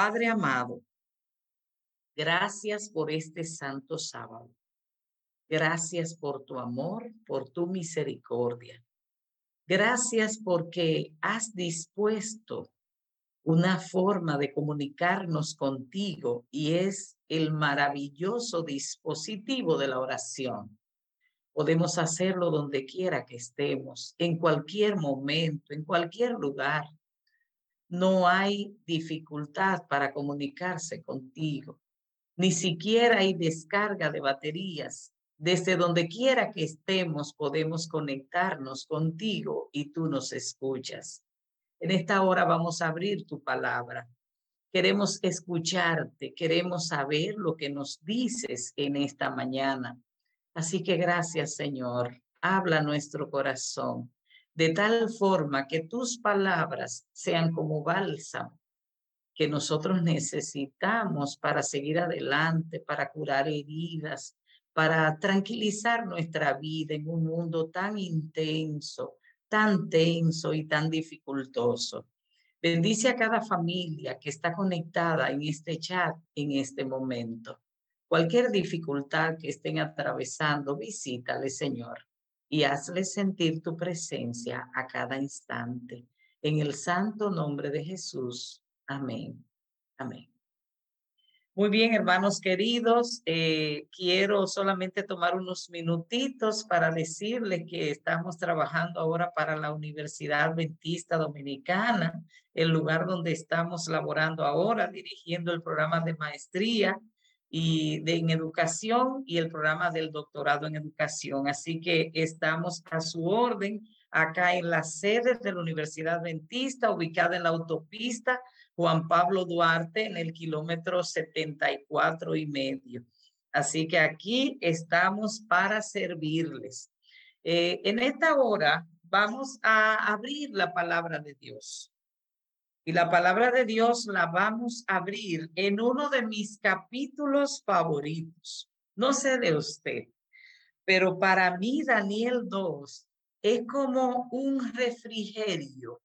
Padre amado, gracias por este santo sábado. Gracias por tu amor, por tu misericordia. Gracias porque has dispuesto una forma de comunicarnos contigo y es el maravilloso dispositivo de la oración. Podemos hacerlo donde quiera que estemos, en cualquier momento, en cualquier lugar. No hay dificultad para comunicarse contigo. Ni siquiera hay descarga de baterías. Desde donde quiera que estemos podemos conectarnos contigo y tú nos escuchas. En esta hora vamos a abrir tu palabra. Queremos escucharte, queremos saber lo que nos dices en esta mañana. Así que gracias, Señor. Habla nuestro corazón de tal forma que tus palabras sean como bálsamo que nosotros necesitamos para seguir adelante, para curar heridas, para tranquilizar nuestra vida en un mundo tan intenso, tan tenso y tan dificultoso. Bendice a cada familia que está conectada en este chat en este momento. Cualquier dificultad que estén atravesando, visítale, Señor, y hazle sentir tu presencia a cada instante. En el santo nombre de Jesús. Amén. Amén. Muy bien, hermanos queridos, eh, quiero solamente tomar unos minutitos para decirles que estamos trabajando ahora para la Universidad Adventista Dominicana, el lugar donde estamos laborando ahora, dirigiendo el programa de maestría y de, en educación y el programa del doctorado en educación. Así que estamos a su orden acá en la sede de la Universidad Adventista, ubicada en la autopista Juan Pablo Duarte en el kilómetro 74 y medio. Así que aquí estamos para servirles. Eh, en esta hora vamos a abrir la palabra de Dios. Y la palabra de Dios la vamos a abrir en uno de mis capítulos favoritos. No sé de usted, pero para mí Daniel 2 es como un refrigerio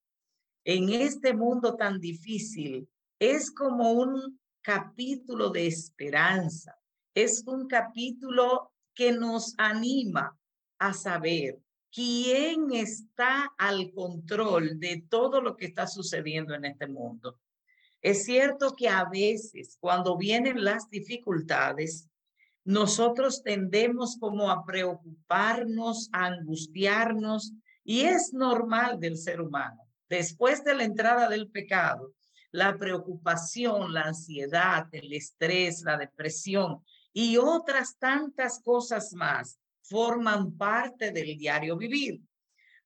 en este mundo tan difícil es como un capítulo de esperanza, es un capítulo que nos anima a saber quién está al control de todo lo que está sucediendo en este mundo. Es cierto que a veces cuando vienen las dificultades, nosotros tendemos como a preocuparnos, a angustiarnos, y es normal del ser humano después de la entrada del pecado, la preocupación, la ansiedad, el estrés, la depresión y otras tantas cosas más forman parte del diario vivir.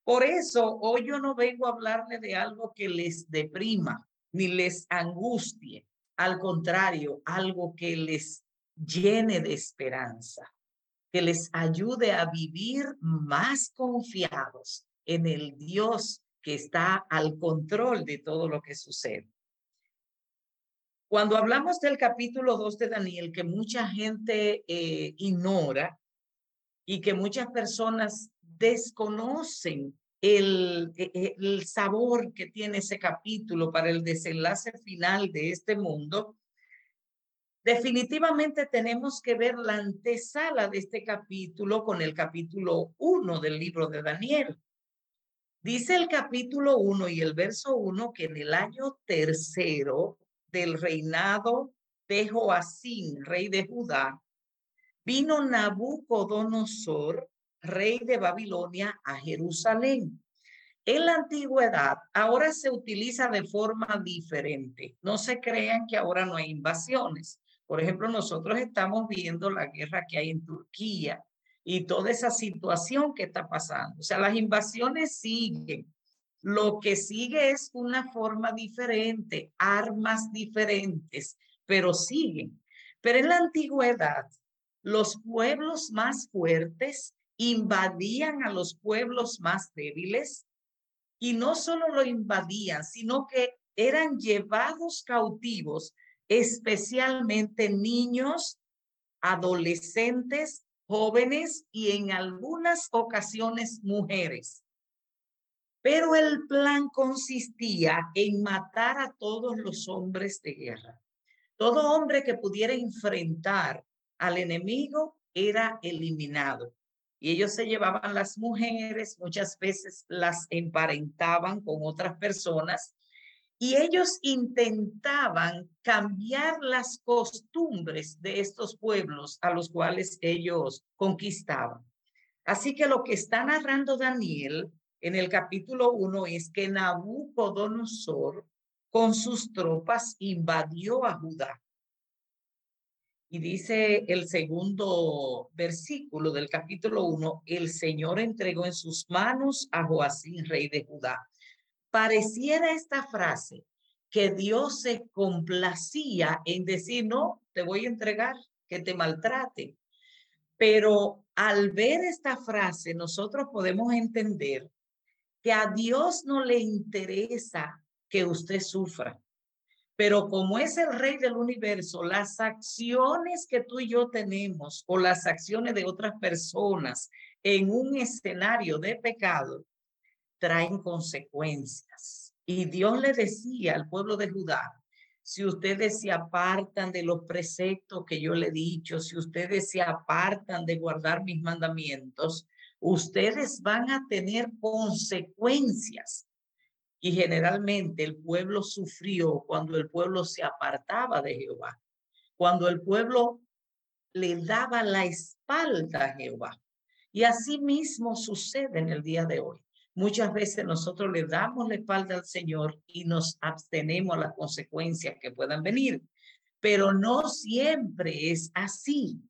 Por eso hoy yo no vengo a hablarle de algo que les deprima ni les angustie, al contrario, algo que les llene de esperanza, que les ayude a vivir más confiados en el Dios que está al control de todo lo que sucede. Cuando hablamos del capítulo 2 de Daniel, que mucha gente eh, ignora y que muchas personas desconocen el, e, e, el sabor que tiene ese capítulo para el desenlace final de este mundo, definitivamente tenemos que ver la antesala de este capítulo con el capítulo 1 del libro de Daniel. Dice el capítulo 1 y el verso 1 que en el año tercero del reinado de Joacín, rey de Judá, vino Nabucodonosor, rey de Babilonia, a Jerusalén. En la antigüedad, ahora se utiliza de forma diferente. No se crean que ahora no hay invasiones. Por ejemplo, nosotros estamos viendo la guerra que hay en Turquía, y toda esa situación que está pasando. O sea, las invasiones siguen. Lo que sigue es una forma diferente, armas diferentes, pero siguen. Pero en la antigüedad, los pueblos más fuertes invadían a los pueblos más débiles y no solo lo invadían, sino que eran llevados cautivos, especialmente niños, adolescentes jóvenes y en algunas ocasiones mujeres. Pero el plan consistía en matar a todos los hombres de guerra. Todo hombre que pudiera enfrentar al enemigo era eliminado. Y ellos se llevaban las mujeres, muchas veces las emparentaban con otras personas y ellos intentaban cambiar las costumbres de estos pueblos a los cuales ellos conquistaban. Así que lo que está narrando Daniel en el capítulo 1 es que Nabucodonosor con sus tropas invadió a Judá. Y dice el segundo versículo del capítulo 1, el Señor entregó en sus manos a Joacín, rey de Judá. Pareciera esta frase que Dios se complacía en decir, no, te voy a entregar, que te maltrate. Pero al ver esta frase, nosotros podemos entender que a Dios no le interesa que usted sufra. Pero como es el rey del universo, las acciones que tú y yo tenemos o las acciones de otras personas en un escenario de pecado traen consecuencias. Y Dios le decía al pueblo de Judá, si ustedes se apartan de los preceptos que yo le he dicho, si ustedes se apartan de guardar mis mandamientos, ustedes van a tener consecuencias. Y generalmente el pueblo sufrió cuando el pueblo se apartaba de Jehová, cuando el pueblo le daba la espalda a Jehová. Y así mismo sucede en el día de hoy. Muchas veces nosotros le damos la espalda al Señor y nos abstenemos a las consecuencias que puedan venir, pero no siempre es así.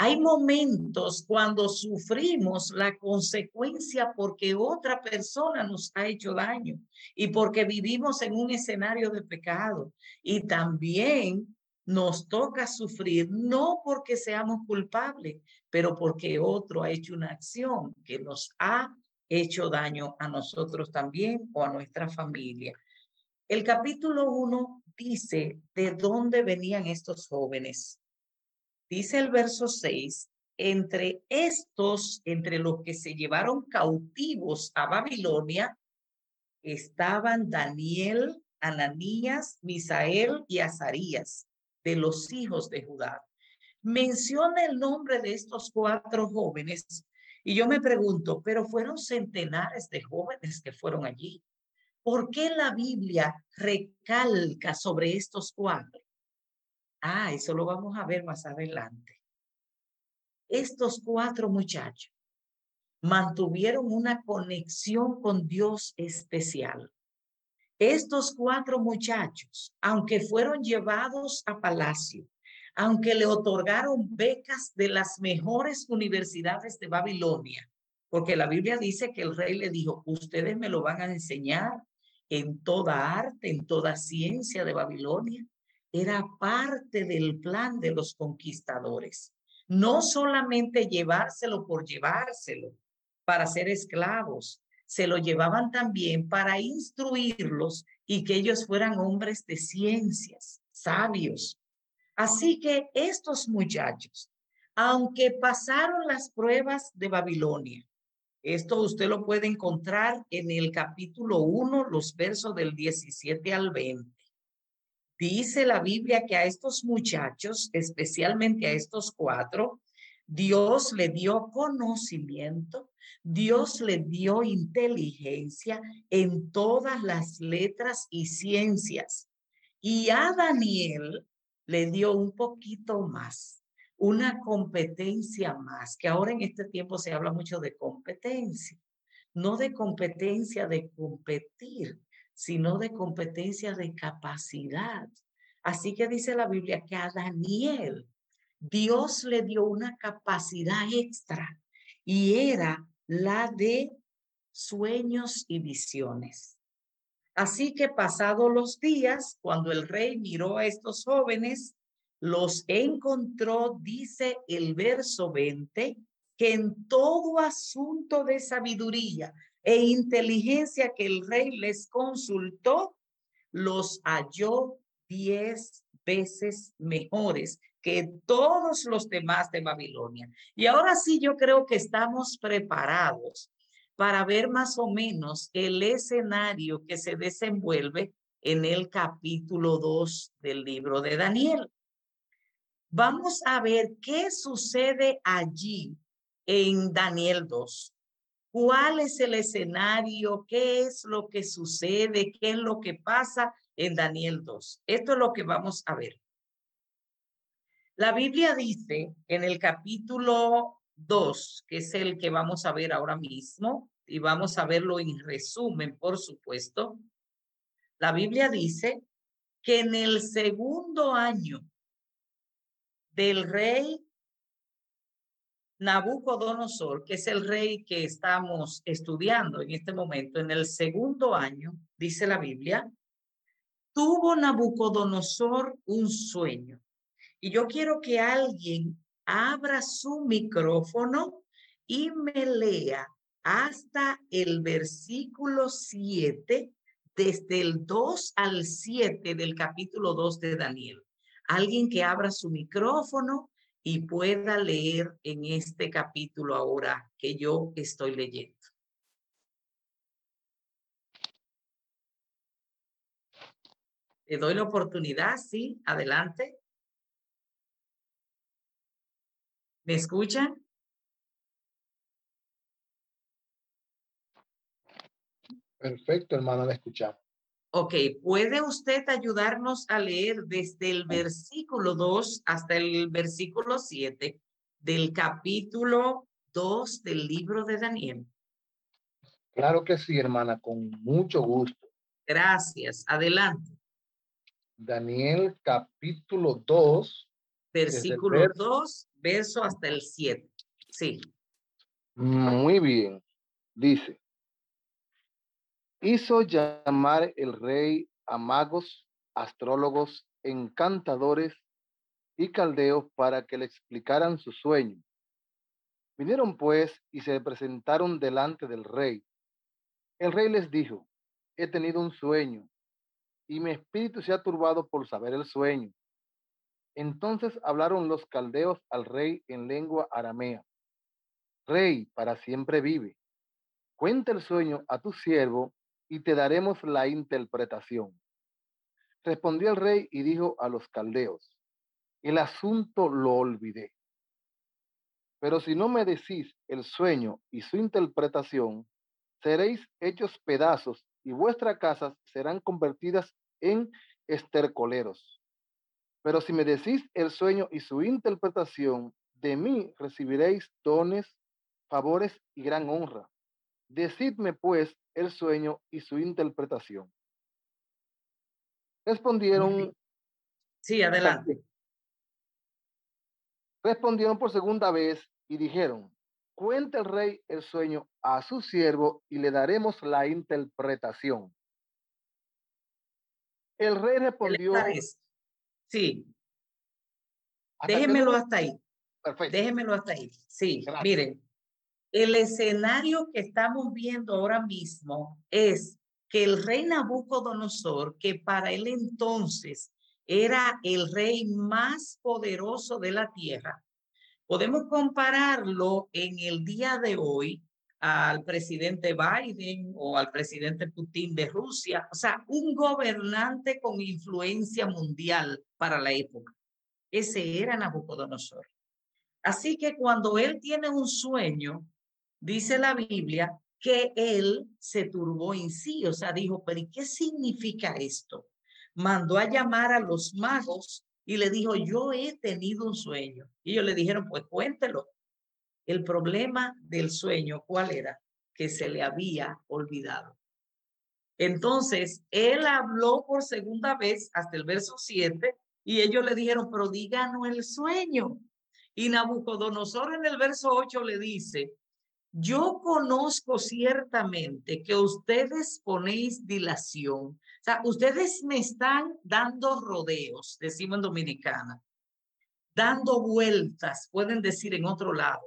Hay momentos cuando sufrimos la consecuencia porque otra persona nos ha hecho daño y porque vivimos en un escenario de pecado. Y también nos toca sufrir no porque seamos culpables, pero porque otro ha hecho una acción que nos ha hecho daño a nosotros también o a nuestra familia. El capítulo 1 dice de dónde venían estos jóvenes. Dice el verso 6, entre estos, entre los que se llevaron cautivos a Babilonia, estaban Daniel, Ananías, Misael y Azarías, de los hijos de Judá. Menciona el nombre de estos cuatro jóvenes y yo me pregunto, pero fueron centenares de jóvenes que fueron allí. ¿Por qué la Biblia recalca sobre estos cuatro? Ah, eso lo vamos a ver más adelante. Estos cuatro muchachos mantuvieron una conexión con Dios especial. Estos cuatro muchachos, aunque fueron llevados a palacio, aunque le otorgaron becas de las mejores universidades de Babilonia, porque la Biblia dice que el rey le dijo, ustedes me lo van a enseñar en toda arte, en toda ciencia de Babilonia era parte del plan de los conquistadores. No solamente llevárselo por llevárselo para ser esclavos, se lo llevaban también para instruirlos y que ellos fueran hombres de ciencias, sabios. Así que estos muchachos, aunque pasaron las pruebas de Babilonia, esto usted lo puede encontrar en el capítulo 1, los versos del 17 al 20. Dice la Biblia que a estos muchachos, especialmente a estos cuatro, Dios le dio conocimiento, Dios le dio inteligencia en todas las letras y ciencias. Y a Daniel le dio un poquito más, una competencia más, que ahora en este tiempo se habla mucho de competencia, no de competencia de competir, sino de competencia de capacidad. Así que dice la Biblia que a Daniel Dios le dio una capacidad extra y era la de sueños y visiones. Así que pasados los días, cuando el rey miró a estos jóvenes, los encontró, dice el verso 20, que en todo asunto de sabiduría e inteligencia que el rey les consultó, los halló diez veces mejores que todos los demás de Babilonia. Y ahora sí yo creo que estamos preparados para ver más o menos el escenario que se desenvuelve en el capítulo 2 del libro de Daniel. Vamos a ver qué sucede allí en Daniel 2. ¿Cuál es el escenario? ¿Qué es lo que sucede? ¿Qué es lo que pasa en Daniel 2? Esto es lo que vamos a ver. La Biblia dice en el capítulo 2, que es el que vamos a ver ahora mismo, y vamos a verlo en resumen, por supuesto. La Biblia dice que en el segundo año del rey Nabucodonosor, que es el rey que estamos estudiando en este momento, en el segundo año, dice la Biblia, tuvo Nabucodonosor un sueño. Y yo quiero que alguien abra su micrófono y me lea hasta el versículo 7, desde el 2 al 7 del capítulo 2 de Daniel. Alguien que abra su micrófono y pueda leer en este capítulo ahora que yo estoy leyendo. Le doy la oportunidad, sí, adelante. ¿Me escuchan? Perfecto, hermano, le escuchamos. Ok, ¿puede usted ayudarnos a leer desde el versículo 2 hasta el versículo 7 del capítulo 2 del libro de Daniel? Claro que sí, hermana, con mucho gusto. Gracias, adelante. Daniel capítulo 2. Versículo 2, verso hasta el 7. Sí. Muy bien. Dice, hizo llamar el rey a magos, astrólogos, encantadores y caldeos para que le explicaran su sueño. Vinieron pues y se presentaron delante del rey. El rey les dijo, he tenido un sueño y mi espíritu se ha turbado por saber el sueño. Entonces hablaron los caldeos al rey en lengua aramea. Rey, para siempre vive. Cuenta el sueño a tu siervo y te daremos la interpretación. Respondió el rey y dijo a los caldeos, el asunto lo olvidé. Pero si no me decís el sueño y su interpretación, seréis hechos pedazos y vuestras casas serán convertidas en estercoleros. Pero si me decís el sueño y su interpretación, de mí recibiréis dones, favores y gran honra. Decidme pues el sueño y su interpretación. Respondieron. Sí, adelante. Respondieron por segunda vez y dijeron, cuenta el rey el sueño a su siervo y le daremos la interpretación. El rey respondió. Sí. Déjemelo hasta ahí. Perfecto. Déjemelo hasta ahí. Sí, miren, el escenario que estamos viendo ahora mismo es que el rey Nabucodonosor, que para él entonces era el rey más poderoso de la tierra, podemos compararlo en el día de hoy al presidente Biden o al presidente Putin de Rusia, o sea, un gobernante con influencia mundial para la época. Ese era Nabucodonosor. Así que cuando él tiene un sueño, dice la Biblia que él se turbó en sí, o sea, dijo, pero ¿y qué significa esto? Mandó a llamar a los magos y le dijo, yo he tenido un sueño. Y ellos le dijeron, pues cuéntelo. El problema del sueño, ¿cuál era? Que se le había olvidado. Entonces, él habló por segunda vez hasta el verso 7 y ellos le dijeron, pero díganos el sueño. Y Nabucodonosor en el verso 8 le dice, yo conozco ciertamente que ustedes ponéis dilación. O sea, ustedes me están dando rodeos, decimos en dominicana, dando vueltas, pueden decir en otro lado,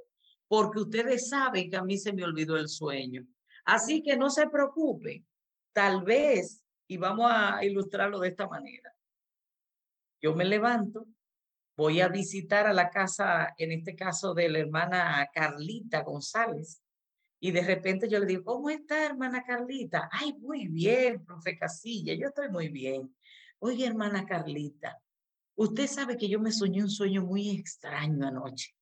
porque ustedes saben que a mí se me olvidó el sueño. Así que no se preocupen, tal vez, y vamos a ilustrarlo de esta manera. Yo me levanto, voy a visitar a la casa, en este caso de la hermana Carlita González, Y de repente yo le digo, ¿cómo está, hermana Carlita? Ay, muy bien, profe Casilla, yo estoy muy bien. Oye, hermana Carlita, usted sabe que yo me soñé un sueño muy extraño anoche.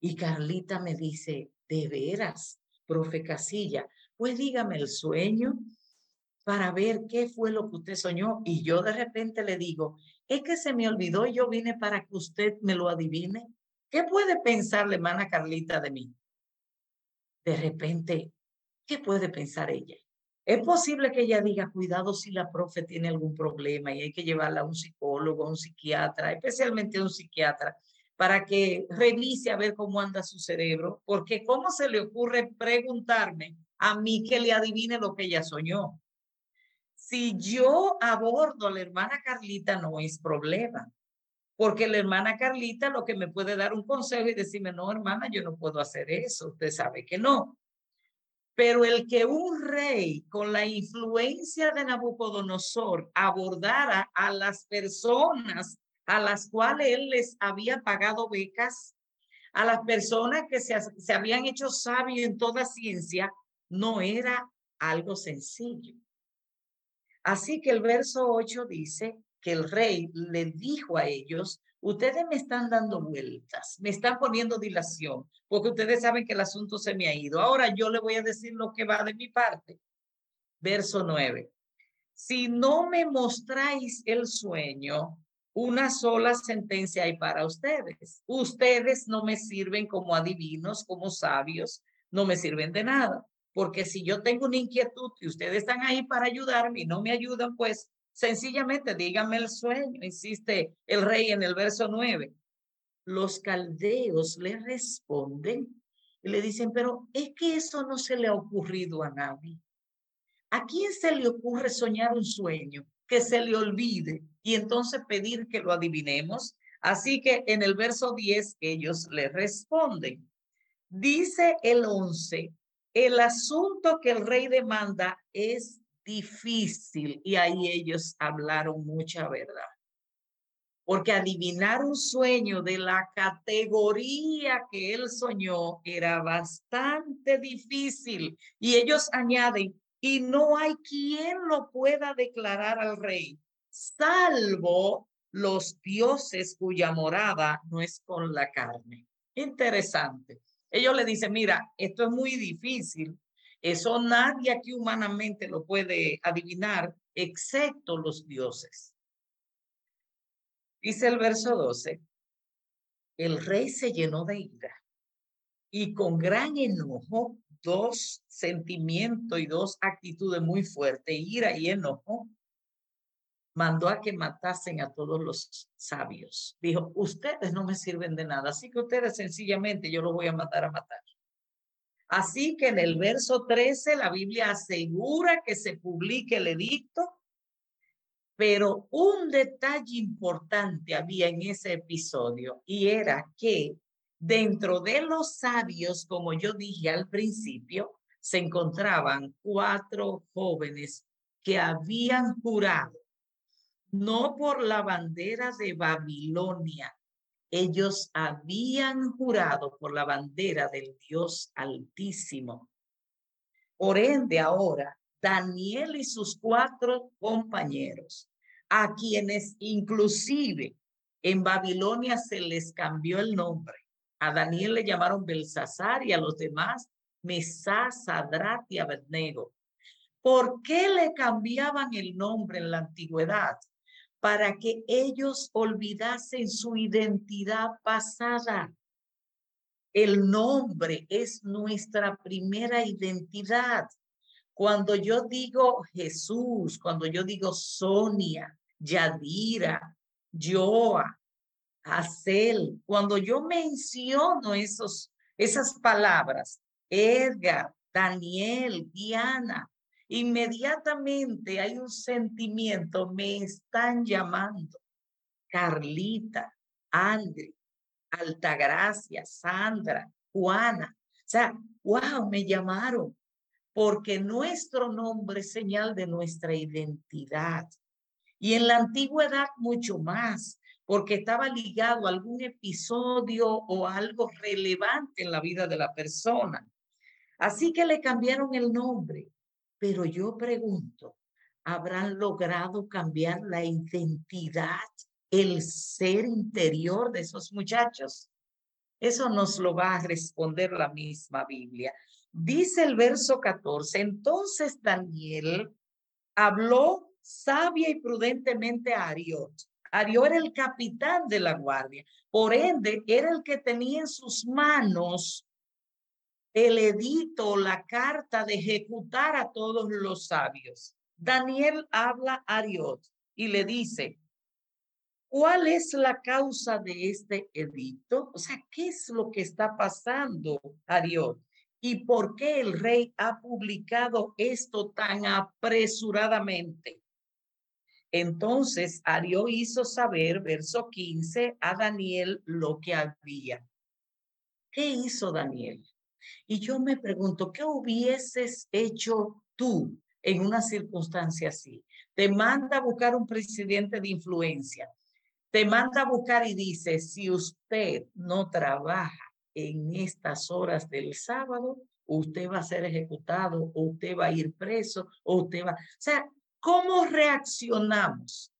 Y Carlita me dice, ¿de veras, profe Casilla? Pues dígame el sueño para ver qué fue lo que usted soñó. Y yo de repente le digo, es que se me olvidó y yo vine para que usted me lo adivine. ¿Qué puede pensar hermana Carlita de mí? De repente, ¿qué puede pensar ella? Es posible que ella diga, cuidado si la profe tiene algún problema y hay que llevarla a un psicólogo, a un psiquiatra, especialmente a un psiquiatra, para que revise a ver cómo anda su cerebro, porque ¿cómo se le ocurre preguntarme a mí que le adivine lo que ella soñó? Si yo abordo a la hermana Carlita, no es problema, porque la hermana Carlita lo que me puede dar un consejo y decirme, no, hermana, yo no puedo hacer eso, usted sabe que no. Pero el que un rey con la influencia de Nabucodonosor abordara a las personas a las cuales él les había pagado becas, a las personas que se, se habían hecho sabios en toda ciencia, no era algo sencillo. Así que el verso 8 dice que el rey le dijo a ellos, ustedes me están dando vueltas, me están poniendo dilación, porque ustedes saben que el asunto se me ha ido. Ahora yo le voy a decir lo que va de mi parte. Verso 9. Si no me mostráis el sueño, una sola sentencia hay para ustedes. Ustedes no me sirven como adivinos, como sabios, no me sirven de nada. Porque si yo tengo una inquietud y ustedes están ahí para ayudarme y no me ayudan, pues Sencillamente díganme el sueño, insiste el rey en el verso 9. Los caldeos le responden y le dicen, pero es que eso no se le ha ocurrido a nadie. ¿A quién se le ocurre soñar un sueño que se le olvide y entonces pedir que lo adivinemos? Así que en el verso 10 ellos le responden. Dice el 11, el asunto que el rey demanda es difícil y ahí ellos hablaron mucha verdad. Porque adivinar un sueño de la categoría que él soñó era bastante difícil. Y ellos añaden, y no hay quien lo pueda declarar al rey, salvo los dioses cuya morada no es con la carne. Interesante. Ellos le dicen, mira, esto es muy difícil eso nadie aquí humanamente lo puede adivinar, excepto los dioses. Dice el verso 12, el rey se llenó de ira y con gran enojo, dos sentimientos y dos actitudes muy fuertes, ira y enojo, mandó a que matasen a todos los sabios. Dijo, ustedes no me sirven de nada, así que ustedes sencillamente yo los voy a matar a matar. Así que en el verso 13 la Biblia asegura que se publique el edicto, pero un detalle importante había en ese episodio y era que dentro de los sabios, como yo dije al principio, se encontraban cuatro jóvenes que habían jurado, no por la bandera de Babilonia, ellos habían jurado por la bandera del Dios Altísimo. Por ende, ahora, Daniel y sus cuatro compañeros, a quienes inclusive en Babilonia se les cambió el nombre. A Daniel le llamaron Belsasar y a los demás Mesá, Sadrat y Abednego. ¿Por qué le cambiaban el nombre en la antigüedad? Para que ellos olvidasen su identidad pasada. El nombre es nuestra primera identidad. Cuando yo digo Jesús, cuando yo digo Sonia, Yadira, Joa, Acel, cuando yo menciono esos, esas palabras, Edgar, Daniel, Diana, Inmediatamente hay un sentimiento, me están llamando. Carlita, Andri, Altagracia, Sandra, Juana. O sea, wow, me llamaron porque nuestro nombre es señal de nuestra identidad. Y en la antigüedad mucho más, porque estaba ligado a algún episodio o algo relevante en la vida de la persona. Así que le cambiaron el nombre. Pero yo pregunto, ¿habrán logrado cambiar la identidad, el ser interior de esos muchachos? Eso nos lo va a responder la misma Biblia. Dice el verso 14, entonces Daniel habló sabia y prudentemente a Ariot. Ariot era el capitán de la guardia, por ende era el que tenía en sus manos el edito, la carta de ejecutar a todos los sabios. Daniel habla a Ariot y le dice, ¿cuál es la causa de este edicto? O sea, ¿qué es lo que está pasando, Ariot? ¿Y por qué el rey ha publicado esto tan apresuradamente? Entonces Ariot hizo saber, verso 15, a Daniel lo que había. ¿Qué hizo Daniel? Y yo me pregunto, ¿qué hubieses hecho tú en una circunstancia así? Te manda a buscar un presidente de influencia, te manda a buscar y dice, si usted no trabaja en estas horas del sábado, usted va a ser ejecutado, o usted va a ir preso, o usted va... O sea, ¿cómo reaccionamos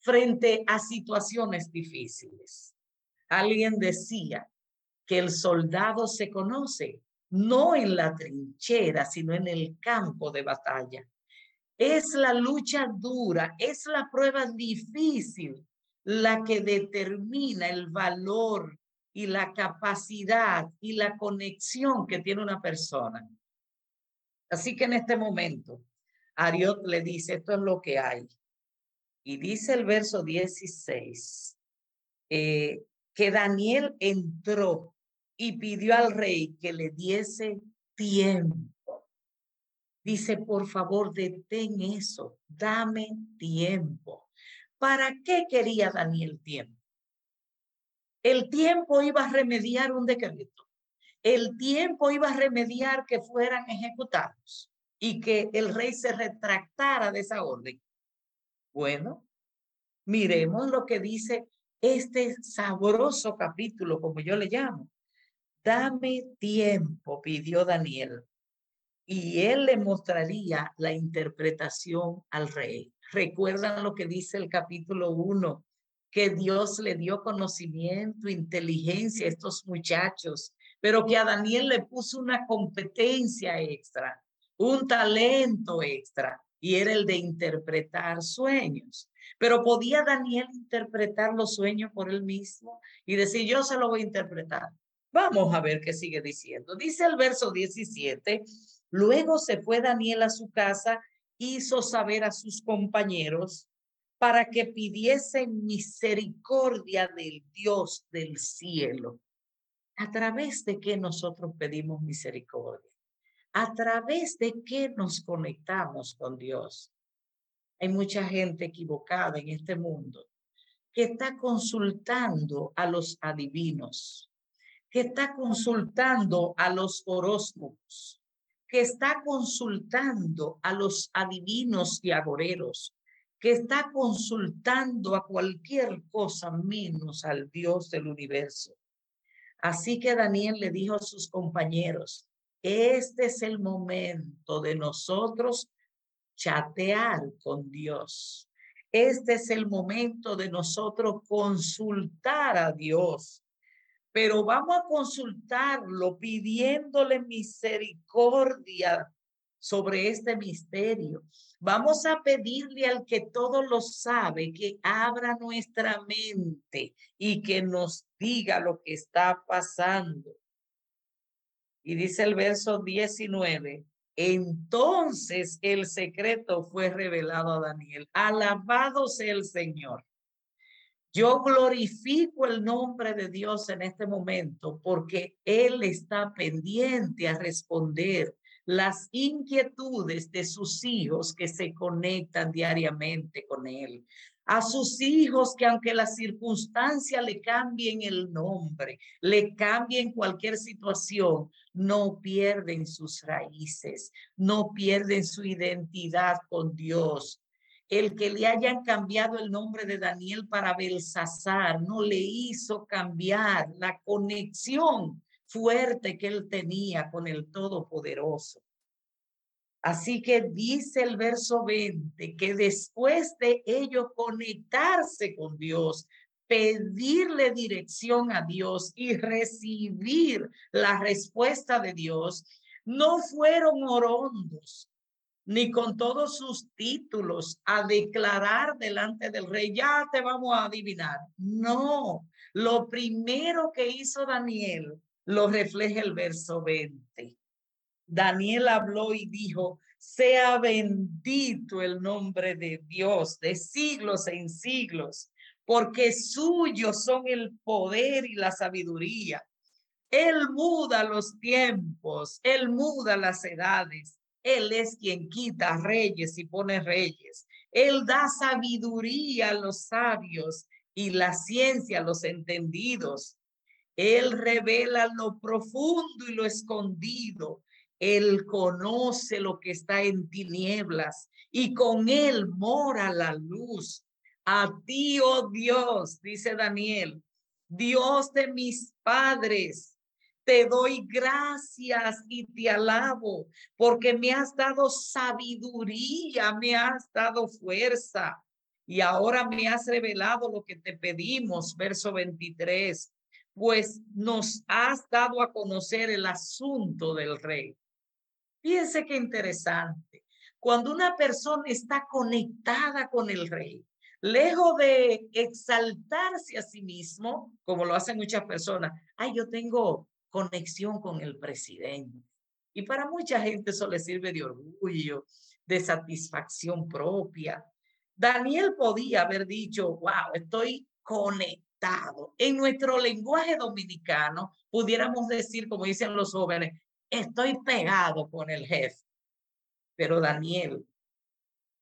frente a situaciones difíciles? Alguien decía, que el soldado se conoce no en la trinchera, sino en el campo de batalla. Es la lucha dura, es la prueba difícil la que determina el valor y la capacidad y la conexión que tiene una persona. Así que en este momento, Ariot le dice, esto es lo que hay. Y dice el verso 16, eh, que Daniel entró y pidió al rey que le diese tiempo. Dice, por favor, detén eso, dame tiempo. ¿Para qué quería Daniel tiempo? El tiempo iba a remediar un decreto. El tiempo iba a remediar que fueran ejecutados y que el rey se retractara de esa orden. Bueno, miremos lo que dice este sabroso capítulo, como yo le llamo. Dame tiempo, pidió Daniel, y él le mostraría la interpretación al rey. ¿Recuerdan lo que dice el capítulo 1? Que Dios le dio conocimiento, inteligencia a estos muchachos, pero que a Daniel le puso una competencia extra, un talento extra, y era el de interpretar sueños. Pero podía Daniel interpretar los sueños por él mismo y decir, yo se lo voy a interpretar. Vamos a ver qué sigue diciendo. Dice el verso 17, luego se fue Daniel a su casa, hizo saber a sus compañeros para que pidiesen misericordia del Dios del cielo. ¿A través de qué nosotros pedimos misericordia? ¿A través de qué nos conectamos con Dios? Hay mucha gente equivocada en este mundo que está consultando a los adivinos, que está consultando a los horóscopos, que está consultando a los adivinos y agoreros, que está consultando a cualquier cosa menos al Dios del universo. Así que Daniel le dijo a sus compañeros, este es el momento de nosotros chatear con Dios. Este es el momento de nosotros consultar a Dios, pero vamos a consultarlo pidiéndole misericordia sobre este misterio. Vamos a pedirle al que todo lo sabe que abra nuestra mente y que nos diga lo que está pasando. Y dice el verso 19, entonces el secreto fue revelado a Daniel. Alabado sea el Señor. Yo glorifico el nombre de Dios en este momento porque Él está pendiente a responder las inquietudes de sus hijos que se conectan diariamente con Él a sus hijos que aunque la circunstancia le cambien el nombre, le cambien cualquier situación, no pierden sus raíces, no pierden su identidad con Dios. El que le hayan cambiado el nombre de Daniel para Belsasar no le hizo cambiar la conexión fuerte que él tenía con el Todopoderoso. Así que dice el verso 20 que después de ello conectarse con Dios, pedirle dirección a Dios y recibir la respuesta de Dios, no fueron orondos, ni con todos sus títulos a declarar delante del rey, ya te vamos a adivinar. No, lo primero que hizo Daniel lo refleja el verso 20. Daniel habló y dijo, sea bendito el nombre de Dios de siglos en siglos, porque suyos son el poder y la sabiduría. Él muda los tiempos, él muda las edades. Él es quien quita reyes y pone reyes. Él da sabiduría a los sabios y la ciencia a los entendidos. Él revela lo profundo y lo escondido. Él conoce lo que está en tinieblas y con él mora la luz. A ti, oh Dios, dice Daniel, Dios de mis padres, te doy gracias y te alabo porque me has dado sabiduría, me has dado fuerza y ahora me has revelado lo que te pedimos, verso 23, pues nos has dado a conocer el asunto del rey. Fíjense qué interesante. Cuando una persona está conectada con el rey, lejos de exaltarse a sí mismo, como lo hacen muchas personas, ay, yo tengo conexión con el presidente. Y para mucha gente eso le sirve de orgullo, de satisfacción propia. Daniel podía haber dicho, wow, estoy conectado. En nuestro lenguaje dominicano, pudiéramos decir, como dicen los jóvenes, estoy pegado con el jefe. Pero Daniel,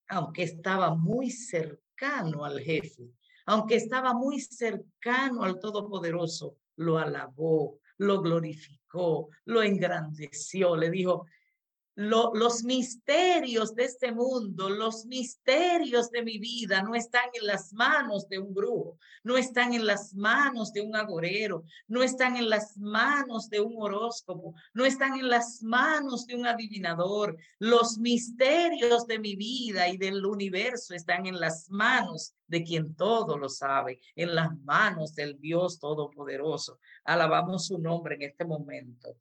aunque estaba muy cercano al jefe, aunque estaba muy cercano al Todopoderoso, lo alabó, lo glorificó, lo engrandeció, le dijo, los misterios de este mundo, los misterios de mi vida no están en las manos de un brujo, no están en las manos de un agorero, no están en las manos de un horóscopo, no están en las manos de un adivinador. Los misterios de mi vida y del universo están en las manos de quien todo lo sabe, en las manos del Dios Todopoderoso. Alabamos su nombre en este momento.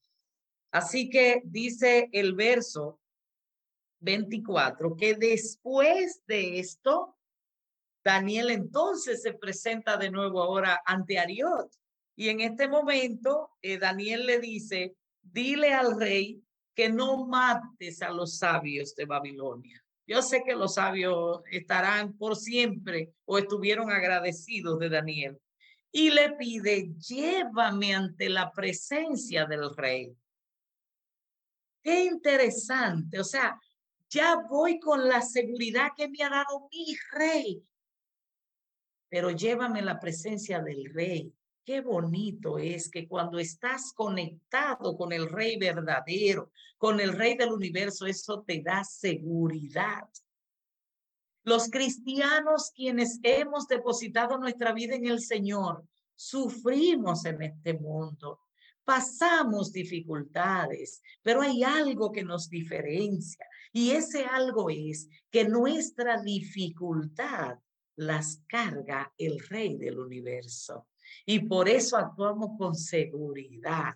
Así que dice el verso 24 que después de esto, Daniel entonces se presenta de nuevo ahora ante Ariot. Y en este momento, eh, Daniel le dice, dile al rey que no mates a los sabios de Babilonia. Yo sé que los sabios estarán por siempre o estuvieron agradecidos de Daniel. Y le pide, llévame ante la presencia del rey. Qué interesante. O sea, ya voy con la seguridad que me ha dado mi rey. Pero llévame la presencia del rey. Qué bonito es que cuando estás conectado con el rey verdadero, con el rey del universo, eso te da seguridad. Los cristianos quienes hemos depositado nuestra vida en el Señor, sufrimos en este mundo, pasamos dificultades, pero hay algo que nos diferencia y ese algo es que nuestra dificultad las carga el rey del universo y por eso actuamos con seguridad.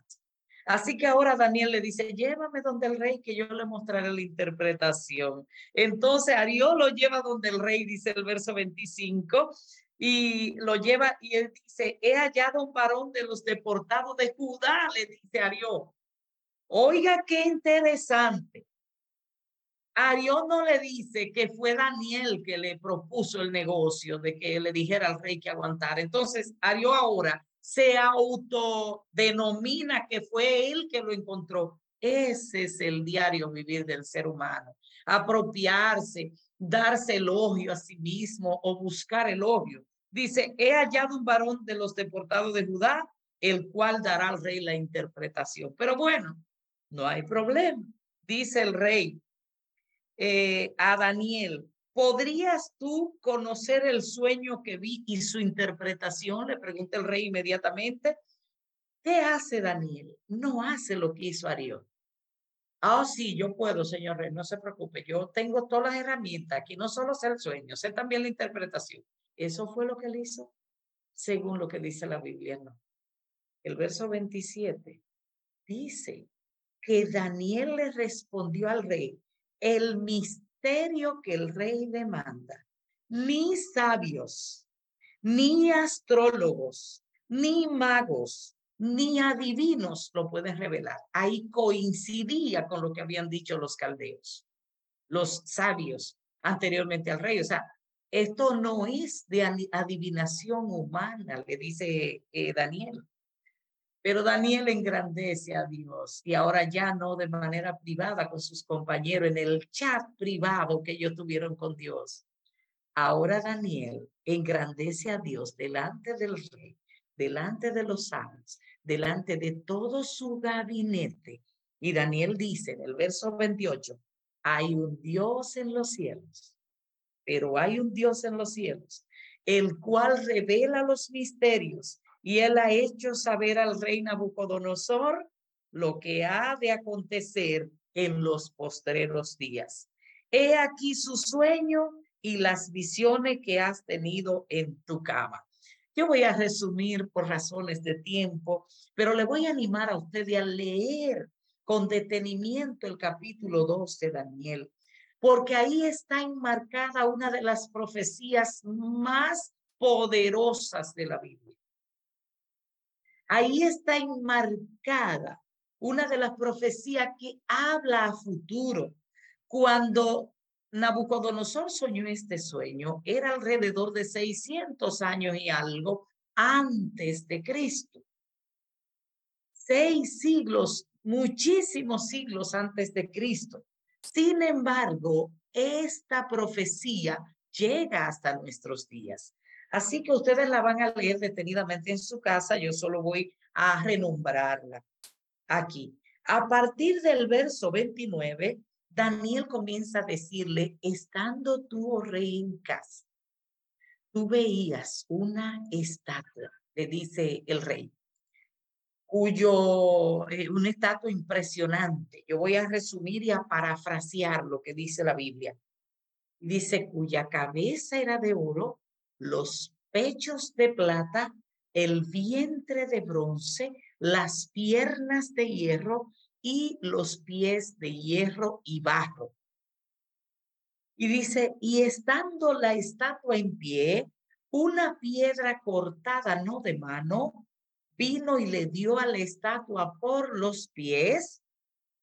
Así que ahora Daniel le dice, llévame donde el rey que yo le mostraré la interpretación. Entonces Arió lo lleva donde el rey, dice el verso 25, y lo lleva y él dice, he hallado un varón de los deportados de Judá, le dice Arió. Oiga, qué interesante. Arió no le dice que fue Daniel que le propuso el negocio de que le dijera al rey que aguantara. Entonces, Arió ahora se autodenomina que fue él que lo encontró. Ese es el diario vivir del ser humano. Apropiarse, darse elogio a sí mismo o buscar elogio. Dice, he hallado un varón de los deportados de Judá, el cual dará al rey la interpretación. Pero bueno, no hay problema. Dice el rey eh, a Daniel, ¿podrías tú conocer el sueño que vi y su interpretación? Le pregunta el rey inmediatamente. ¿Qué hace Daniel? No hace lo que hizo Arión. Ah, sí, yo puedo, señor rey, no se preocupe. Yo tengo todas las herramientas. Aquí no solo sé el sueño, sé también la interpretación. Eso fue lo que él hizo, según lo que dice la Biblia, no. El verso 27 dice que Daniel le respondió al rey el misterio que el rey demanda. Ni sabios, ni astrólogos, ni magos, ni adivinos lo pueden revelar. Ahí coincidía con lo que habían dicho los caldeos, los sabios anteriormente al rey. O sea, esto no es de adivinación humana, le dice eh, Daniel. Pero Daniel engrandece a Dios y ahora ya no de manera privada con sus compañeros en el chat privado que ellos tuvieron con Dios. Ahora Daniel engrandece a Dios delante del rey, delante de los santos, delante de todo su gabinete. Y Daniel dice en el verso 28, hay un Dios en los cielos, pero hay un Dios en los cielos, el cual revela los misterios y él ha hecho saber al rey Nabucodonosor lo que ha de acontecer en los postreros días. He aquí su sueño y las visiones que has tenido en tu cama. Yo voy a resumir por razones de tiempo, pero le voy a animar a usted a leer con detenimiento el capítulo 2 de Daniel, porque ahí está enmarcada una de las profecías más poderosas de la Biblia. Ahí está enmarcada una de las profecías que habla a futuro. Cuando Nabucodonosor soñó este sueño, era alrededor de 600 años y algo antes de Cristo. Seis siglos, muchísimos siglos antes de Cristo. Sin embargo, esta profecía llega hasta nuestros días. Así que ustedes la van a leer detenidamente en su casa, yo solo voy a renombrarla aquí. A partir del verso 29, Daniel comienza a decirle, estando tú, oh rey, en casa, tú veías una estatua, le dice el rey, cuyo, eh, un estatua impresionante. Yo voy a resumir y a parafrasear lo que dice la Biblia. Dice, cuya cabeza era de oro los pechos de plata, el vientre de bronce, las piernas de hierro y los pies de hierro y barro. Y dice, y estando la estatua en pie, una piedra cortada, no de mano, vino y le dio a la estatua por los pies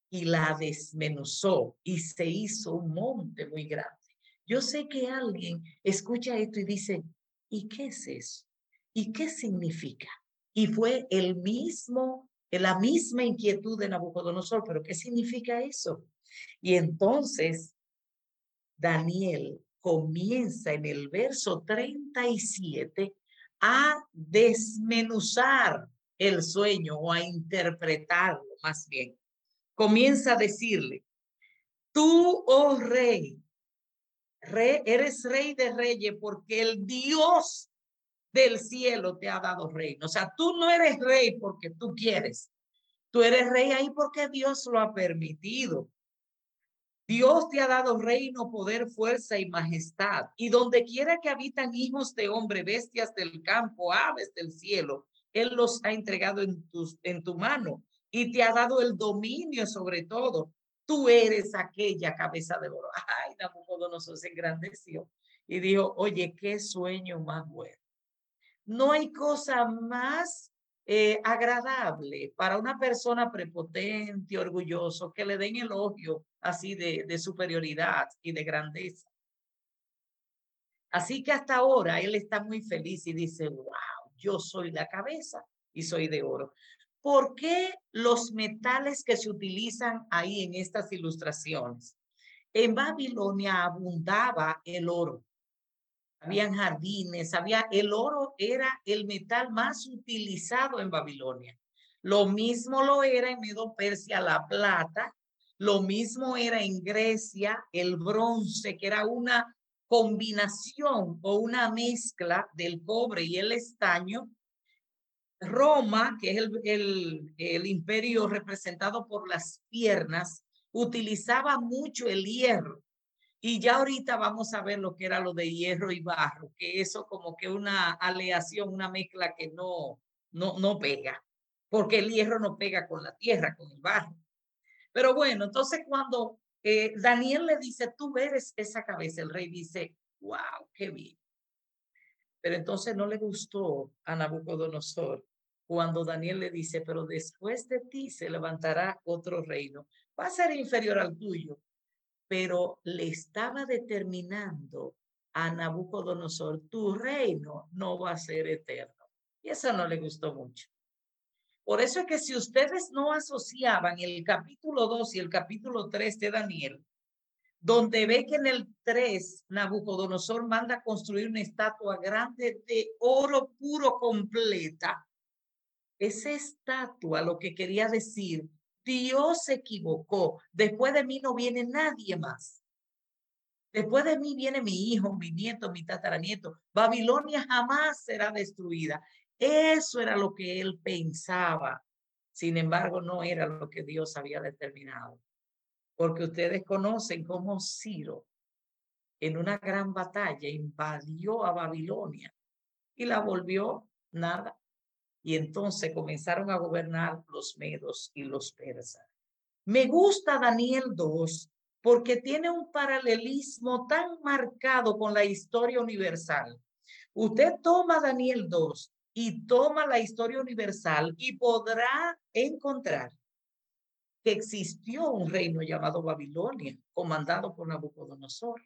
y la desmenuzó y se hizo un monte muy grande. Yo sé que alguien escucha esto y dice, ¿y qué es eso? ¿Y qué significa? Y fue el mismo, la misma inquietud de Nabucodonosor, pero ¿qué significa eso? Y entonces Daniel comienza en el verso 37 a desmenuzar el sueño o a interpretarlo más bien. Comienza a decirle, tú, oh rey, eres rey de reyes porque el Dios del cielo te ha dado reino. O sea, tú no eres rey porque tú quieres. Tú eres rey ahí porque Dios lo ha permitido. Dios te ha dado reino, poder, fuerza y majestad. Y donde quiera que habitan hijos de hombre, bestias del campo, aves del cielo, Él los ha entregado en, tus, en tu mano y te ha dado el dominio sobre todo tú eres aquella cabeza de oro. Ay, Nabucodonosor se engrandeció y dijo, oye, qué sueño más bueno. No hay cosa más eh, agradable para una persona prepotente, orgulloso, que le den elogio así de, de superioridad y de grandeza. Así que hasta ahora él está muy feliz y dice, wow, yo soy la cabeza y soy de oro. ¿Por qué los metales que se utilizan ahí en estas ilustraciones? En Babilonia abundaba el oro. Habían jardines, había el oro era el metal más utilizado en Babilonia. Lo mismo lo era en Medo Persia la plata, lo mismo era en Grecia el bronce, que era una combinación o una mezcla del cobre y el estaño Roma, que es el, el, el imperio representado por las piernas, utilizaba mucho el hierro. Y ya ahorita vamos a ver lo que era lo de hierro y barro, que eso como que una aleación, una mezcla que no, no, no pega, porque el hierro no pega con la tierra, con el barro. Pero bueno, entonces cuando eh, Daniel le dice, tú eres esa cabeza, el rey dice, wow, qué bien. Pero entonces no le gustó a Nabucodonosor cuando Daniel le dice, pero después de ti se levantará otro reino. Va a ser inferior al tuyo, pero le estaba determinando a Nabucodonosor, tu reino no va a ser eterno. Y eso no le gustó mucho. Por eso es que si ustedes no asociaban el capítulo 2 y el capítulo 3 de Daniel, donde ve que en el 3 Nabucodonosor manda construir una estatua grande de oro puro completa, esa estatua lo que quería decir, Dios se equivocó, después de mí no viene nadie más. Después de mí viene mi hijo, mi nieto, mi tataranieto. Babilonia jamás será destruida. Eso era lo que él pensaba. Sin embargo, no era lo que Dios había determinado. Porque ustedes conocen cómo Ciro en una gran batalla invadió a Babilonia y la volvió nada. Y entonces comenzaron a gobernar los medos y los persas. Me gusta Daniel 2 porque tiene un paralelismo tan marcado con la historia universal. Usted toma Daniel 2 y toma la historia universal y podrá encontrar que existió un reino llamado Babilonia, comandado por Nabucodonosor,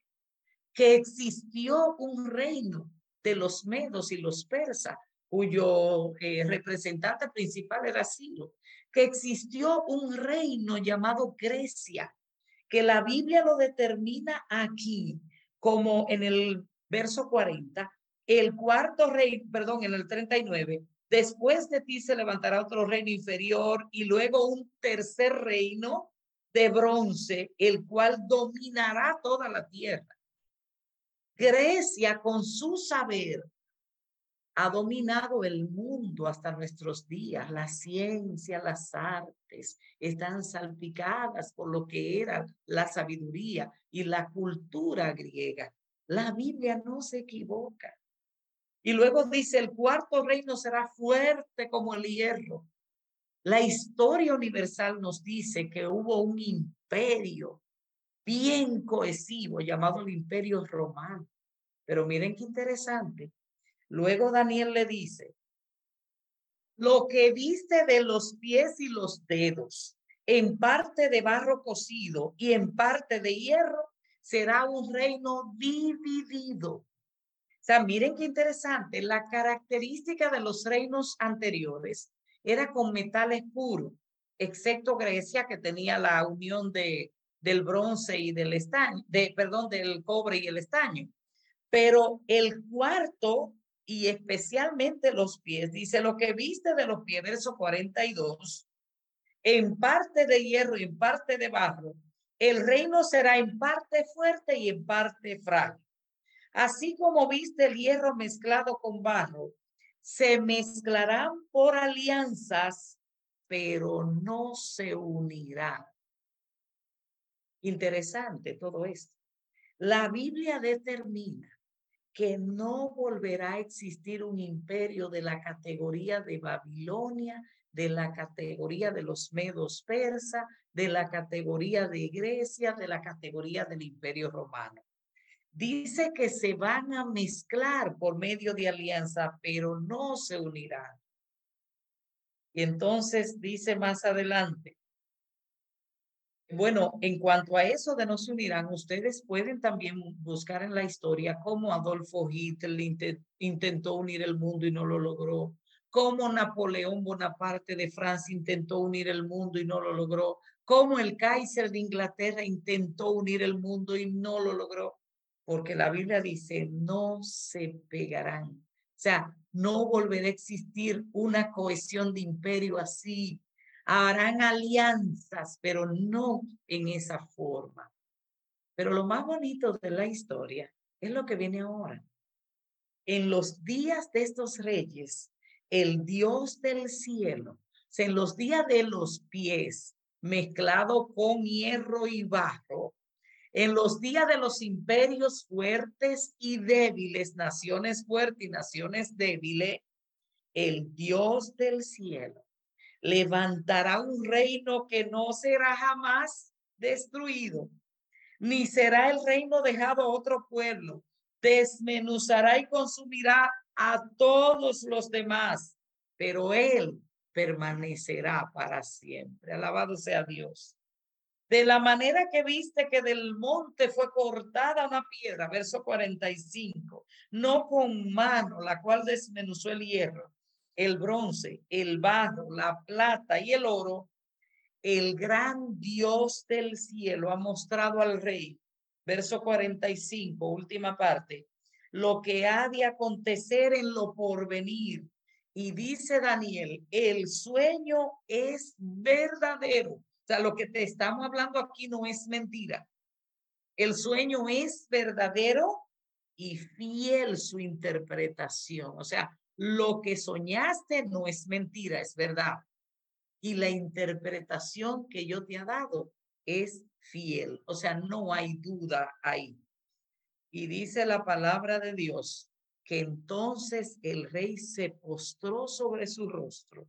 que existió un reino de los medos y los persas, cuyo eh, representante principal era Ciro, que existió un reino llamado Grecia, que la Biblia lo determina aquí como en el verso 40, el cuarto rey, perdón, en el 39, después de ti se levantará otro reino inferior y luego un tercer reino de bronce, el cual dominará toda la tierra. Grecia con su saber ha dominado el mundo hasta nuestros días. La ciencia, las artes están salpicadas por lo que era la sabiduría y la cultura griega. La Biblia no se equivoca. Y luego dice, el cuarto reino será fuerte como el hierro. La historia universal nos dice que hubo un imperio bien cohesivo llamado el imperio romano. Pero miren qué interesante. Luego Daniel le dice, lo que viste de los pies y los dedos, en parte de barro cocido y en parte de hierro, será un reino dividido o sea, miren qué interesante, la característica de los reinos anteriores era con metales puros, excepto Grecia que tenía la unión de, del bronce y del estaño, de, perdón, del cobre y el estaño. Pero el cuarto y especialmente los pies, dice lo que viste de los pies, verso 42, en parte de hierro y en parte de barro, el reino será en parte fuerte y en parte frágil. Así como viste el hierro mezclado con barro, se mezclarán por alianzas, pero no se unirán. Interesante todo esto. La Biblia determina que no volverá a existir un imperio de la categoría de Babilonia, de la categoría de los medos persa, de la categoría de Grecia, de la categoría del imperio romano dice que se van a mezclar por medio de alianza, pero no se unirán. Y entonces dice más adelante, bueno, en cuanto a eso de no se unirán, ustedes pueden también buscar en la historia cómo Adolfo Hitler intentó unir el mundo y no lo logró, cómo Napoleón Bonaparte de Francia intentó unir el mundo y no lo logró, cómo el Kaiser de Inglaterra intentó unir el mundo y no lo logró porque la Biblia dice, no se pegarán. O sea, no volverá a existir una cohesión de imperio así. Harán alianzas, pero no en esa forma. Pero lo más bonito de la historia es lo que viene ahora. En los días de estos reyes el Dios del cielo, en los días de los pies, mezclado con hierro y barro, en los días de los imperios fuertes y débiles, naciones fuertes y naciones débiles, el Dios del cielo levantará un reino que no será jamás destruido, ni será el reino dejado a otro pueblo. Desmenuzará y consumirá a todos los demás, pero él permanecerá para siempre. Alabado sea Dios. De la manera que viste que del monte fue cortada una piedra, verso 45, no con mano, la cual desmenuzó el hierro, el bronce, el barro, la plata y el oro, el gran Dios del cielo ha mostrado al rey, verso 45, última parte, lo que ha de acontecer en lo porvenir. Y dice Daniel, el sueño es verdadero. O sea, lo que te estamos hablando aquí no es mentira. El sueño es verdadero y fiel su interpretación. O sea, lo que soñaste no es mentira, es verdad. Y la interpretación que yo te ha dado es fiel. O sea, no hay duda ahí. Y dice la palabra de Dios que entonces el rey se postró sobre su rostro,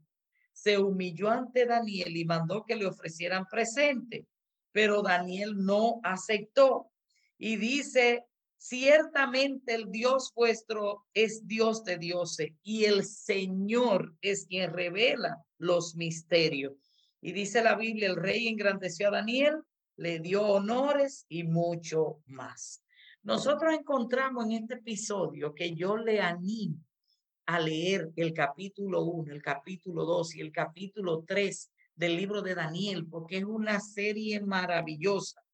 se humilló ante Daniel y mandó que le ofrecieran presente, pero Daniel no aceptó. Y dice Ciertamente el Dios vuestro es Dios de dioses y el Señor es quien revela los misterios. Y dice la Biblia, el rey engrandeció a Daniel, le dio honores y mucho más. Nosotros encontramos en este episodio que yo le animo a leer el capítulo 1, el capítulo 2 y el capítulo 3 del libro de Daniel, porque es una serie maravillosa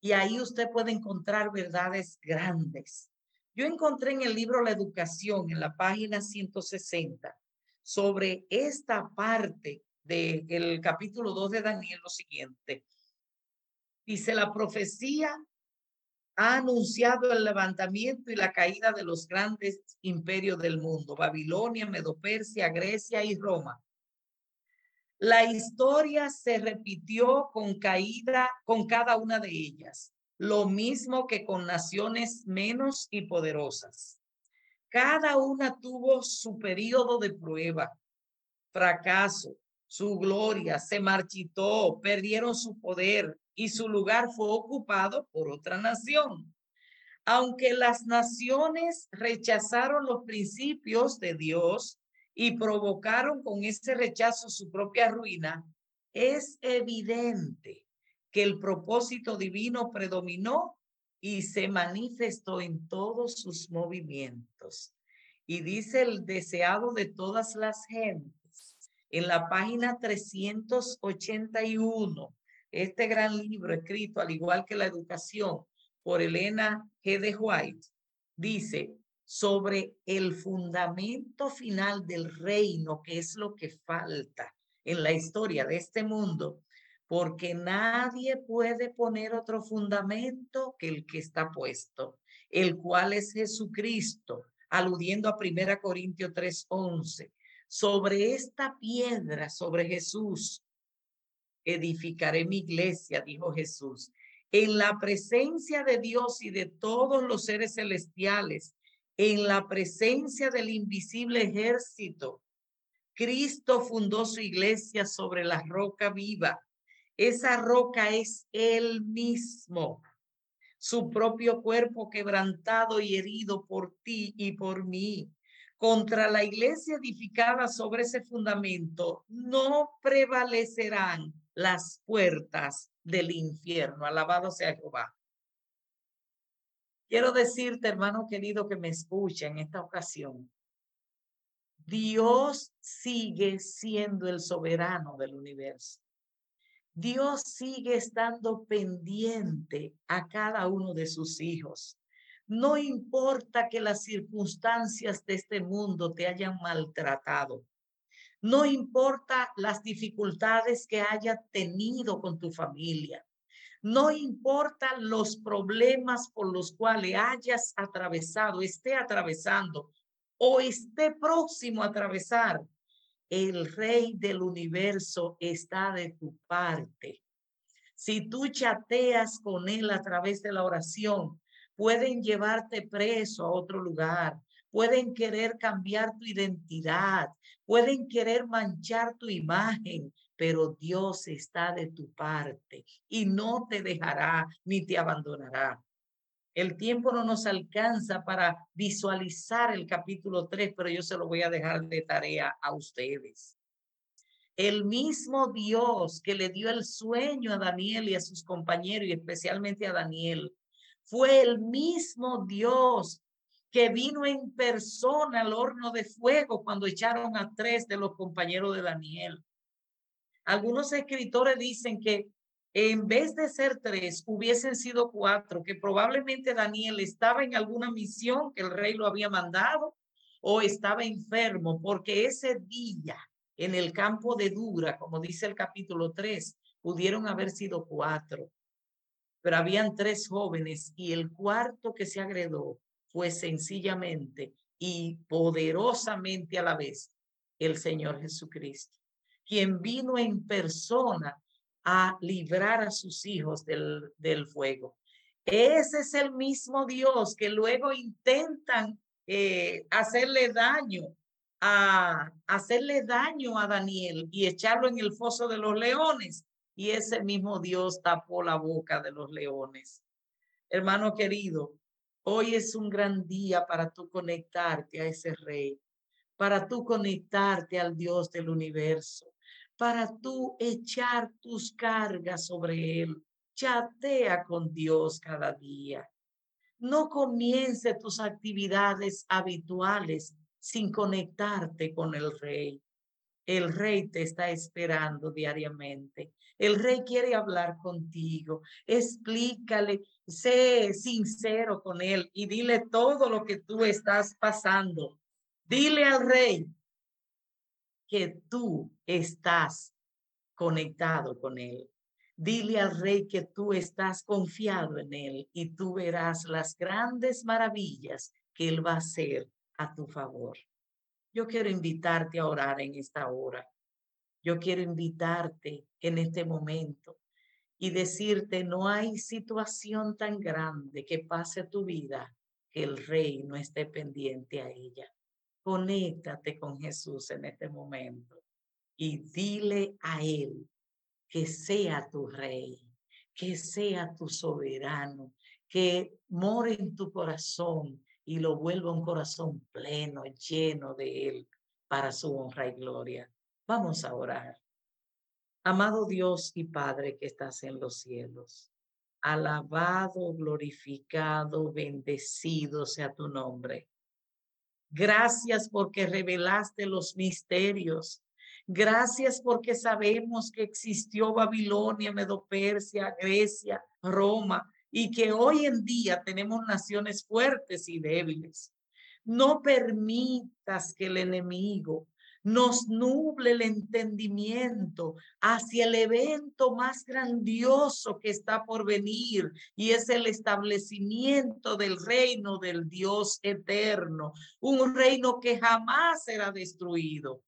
y ahí usted puede encontrar verdades grandes. Yo encontré en el libro La Educación, en la página 160, sobre esta parte del capítulo 2 de Daniel lo siguiente. Dice, la profecía ha anunciado el levantamiento y la caída de los grandes imperios del mundo, Babilonia, Medopersia, Grecia y Roma la historia se repitió con caída con cada una de ellas, lo mismo que con naciones menos y poderosas. Cada una tuvo su periodo de prueba, fracaso, su gloria se marchitó, perdieron su poder y su lugar fue ocupado por otra nación. Aunque las naciones rechazaron los principios de Dios, y provocaron con ese rechazo su propia ruina, es evidente que el propósito divino predominó y se manifestó en todos sus movimientos. Y dice el deseado de todas las gentes, en la página 381, este gran libro escrito, al igual que la educación, por Elena G. de White, dice, sobre el fundamento final del reino, que es lo que falta en la historia de este mundo, porque nadie puede poner otro fundamento que el que está puesto, el cual es Jesucristo, aludiendo a 1 Corintios 3:11. Sobre esta piedra, sobre Jesús, edificaré mi iglesia, dijo Jesús. En la presencia de Dios y de todos los seres celestiales, en la presencia del invisible ejército. Cristo fundó su iglesia sobre la roca viva. Esa roca es Él mismo, su propio cuerpo quebrantado y herido por ti y por mí. Contra la iglesia edificada sobre ese fundamento no prevalecerán las puertas del infierno. Alabado sea Jehová. Quiero decirte, hermano querido, que me escucha en esta ocasión. Dios sigue siendo el soberano del universo. Dios sigue estando pendiente a cada uno de sus hijos. No importa que las circunstancias de este mundo te hayan maltratado. No importa las dificultades que hayas tenido con tu familia. No importa los problemas por los cuales hayas atravesado, esté atravesando o esté próximo a atravesar, el rey del universo está de tu parte. Si tú chateas con él a través de la oración, pueden llevarte preso a otro lugar, pueden querer cambiar tu identidad, pueden querer manchar tu imagen, pero Dios está de tu parte y no te dejará ni te abandonará. El tiempo no nos alcanza para visualizar el capítulo 3, pero yo se lo voy a dejar de tarea a ustedes. El mismo Dios que le dio el sueño a Daniel y a sus compañeros, y especialmente a Daniel, fue el mismo Dios que vino en persona al horno de fuego cuando echaron a tres de los compañeros de Daniel. Algunos escritores dicen que en vez de ser tres, hubiesen sido cuatro, que probablemente Daniel estaba en alguna misión que el rey lo había mandado o estaba enfermo, porque ese día en el campo de Dura, como dice el capítulo 3, pudieron haber sido cuatro, pero habían tres jóvenes y el cuarto que se agredó fue sencillamente y poderosamente a la vez el Señor Jesucristo, quien vino en persona a librar a sus hijos del, del fuego. Ese es el mismo Dios que luego intentan eh, hacerle daño a hacerle daño a Daniel y echarlo en el foso de los leones. Y ese mismo Dios tapó la boca de los leones. Hermano querido, hoy es un gran día para tú conectarte a ese rey, para tú conectarte al Dios del universo para tú echar tus cargas sobre Él. Chatea con Dios cada día. No comience tus actividades habituales sin conectarte con el Rey. El Rey te está esperando diariamente. El Rey quiere hablar contigo. Explícale, sé sincero con Él y dile todo lo que tú estás pasando. Dile al Rey, que tú estás conectado con Él. Dile al rey que tú estás confiado en Él y tú verás las grandes maravillas que Él va a hacer a tu favor. Yo quiero invitarte a orar en esta hora. Yo quiero invitarte en este momento y decirte, no hay situación tan grande que pase tu vida que el rey no esté pendiente a ella. Conéctate con Jesús en este momento y dile a Él que sea tu rey, que sea tu soberano, que more en tu corazón y lo vuelva un corazón pleno, lleno de Él para su honra y gloria. Vamos a orar. Amado Dios y Padre que estás en los cielos, alabado, glorificado, bendecido sea tu nombre. Gracias porque revelaste los misterios. Gracias porque sabemos que existió Babilonia, Medopersia, Grecia, Roma y que hoy en día tenemos naciones fuertes y débiles. No permitas que el enemigo nos nuble el entendimiento hacia el evento más grandioso que está por venir y es el establecimiento del reino del Dios eterno, un reino que jamás será destruido.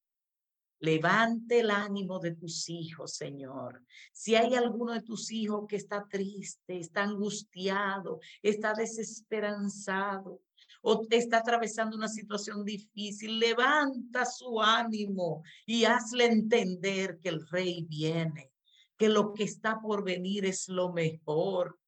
Levante el ánimo de tus hijos, Señor. Si hay alguno de tus hijos que está triste, está angustiado, está desesperanzado, o está atravesando una situación difícil, levanta su ánimo y hazle entender que el rey viene, que lo que está por venir es lo mejor.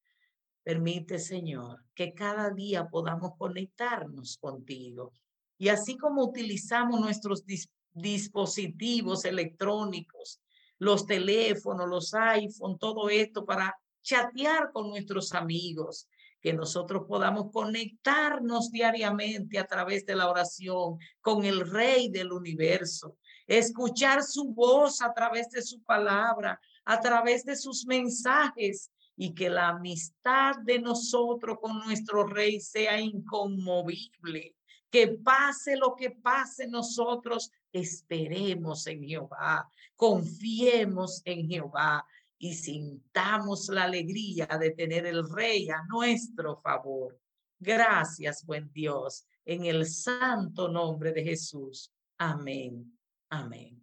Permite, Señor, que cada día podamos conectarnos contigo. Y así como utilizamos nuestros dispositivos electrónicos, los teléfonos, los iPhone, todo esto para chatear con nuestros amigos, que nosotros podamos conectarnos diariamente a través de la oración con el Rey del universo, escuchar su voz a través de su palabra, a través de sus mensajes y que la amistad de nosotros con nuestro Rey sea inconmovible. Que pase lo que pase, nosotros esperemos en Jehová, confiemos en Jehová y sintamos la alegría de tener el rey a nuestro favor. Gracias, buen Dios. en el santo nombre de Jesús. Amén. Amén.